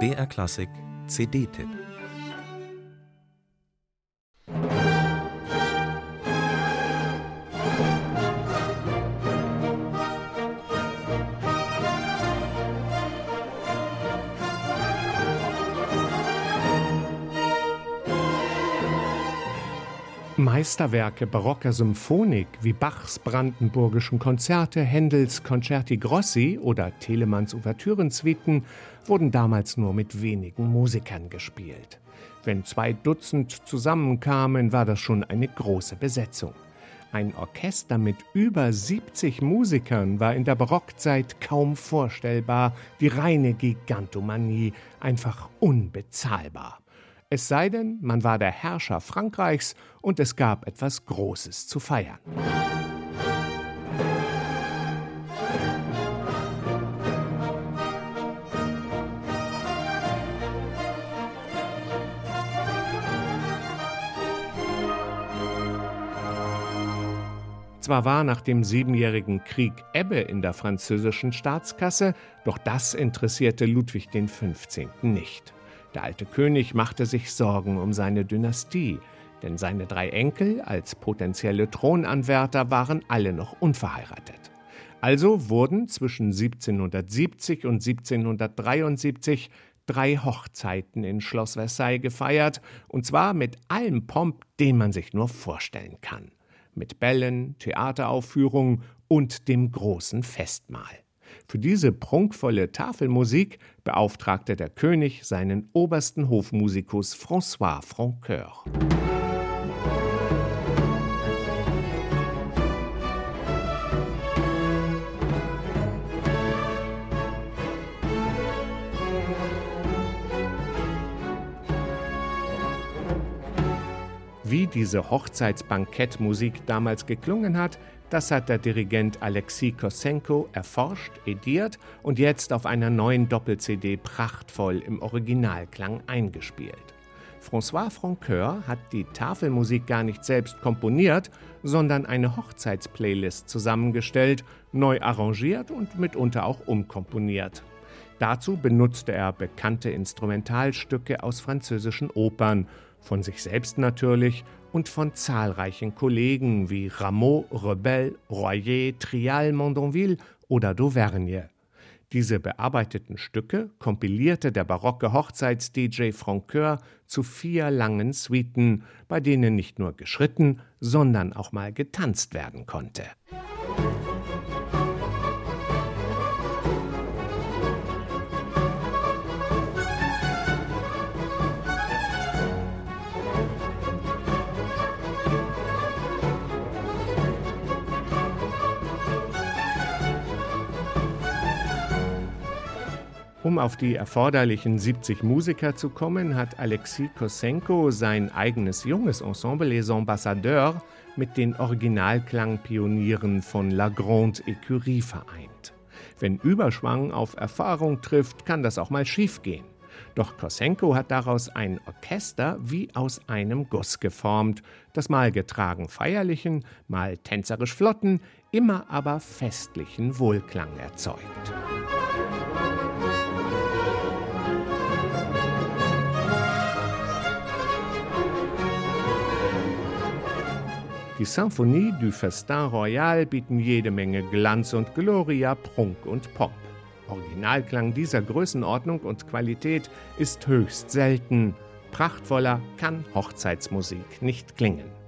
BR Klassik CD-Tipp Meisterwerke barocker Symphonik wie Bachs Brandenburgischen Konzerte, Händels Concerti Grossi oder Telemanns Ouvertürensuiten wurden damals nur mit wenigen Musikern gespielt. Wenn zwei Dutzend zusammenkamen, war das schon eine große Besetzung. Ein Orchester mit über 70 Musikern war in der Barockzeit kaum vorstellbar, die reine Gigantomanie einfach unbezahlbar. Es sei denn, man war der Herrscher Frankreichs und es gab etwas Großes zu feiern. Zwar war nach dem Siebenjährigen Krieg Ebbe in der französischen Staatskasse, doch das interessierte Ludwig XV. nicht. Der alte König machte sich Sorgen um seine Dynastie, denn seine drei Enkel als potenzielle Thronanwärter waren alle noch unverheiratet. Also wurden zwischen 1770 und 1773 drei Hochzeiten in Schloss Versailles gefeiert, und zwar mit allem Pomp, den man sich nur vorstellen kann. Mit Bällen, Theateraufführungen und dem großen Festmahl. Für diese prunkvolle Tafelmusik beauftragte der König seinen obersten Hofmusikus François Francoeur. Wie diese Hochzeitsbankettmusik damals geklungen hat, das hat der Dirigent Alexei Kosenko erforscht, ediert und jetzt auf einer neuen Doppel-CD prachtvoll im Originalklang eingespielt. François Francoeur hat die Tafelmusik gar nicht selbst komponiert, sondern eine Hochzeitsplaylist zusammengestellt, neu arrangiert und mitunter auch umkomponiert. Dazu benutzte er bekannte Instrumentalstücke aus französischen Opern, von sich selbst natürlich und von zahlreichen Kollegen wie Rameau, Rebel, Royer, Trial, Mondonville oder Dauvergne. Diese bearbeiteten Stücke kompilierte der barocke Hochzeits-DJ Francoeur zu vier langen Suiten, bei denen nicht nur geschritten, sondern auch mal getanzt werden konnte. Um auf die erforderlichen 70 Musiker zu kommen, hat Alexis Kosenko sein eigenes junges Ensemble Les Ambassadeurs mit den Originalklangpionieren von La Grande Écurie vereint. Wenn Überschwang auf Erfahrung trifft, kann das auch mal schiefgehen. Doch Kosenko hat daraus ein Orchester wie aus einem Guss geformt, das mal getragen feierlichen, mal tänzerisch flotten, immer aber festlichen Wohlklang erzeugt. Die Symphonie du Festin Royal bieten jede Menge Glanz und Gloria, Prunk und Pop. Originalklang dieser Größenordnung und Qualität ist höchst selten. Prachtvoller kann Hochzeitsmusik nicht klingen.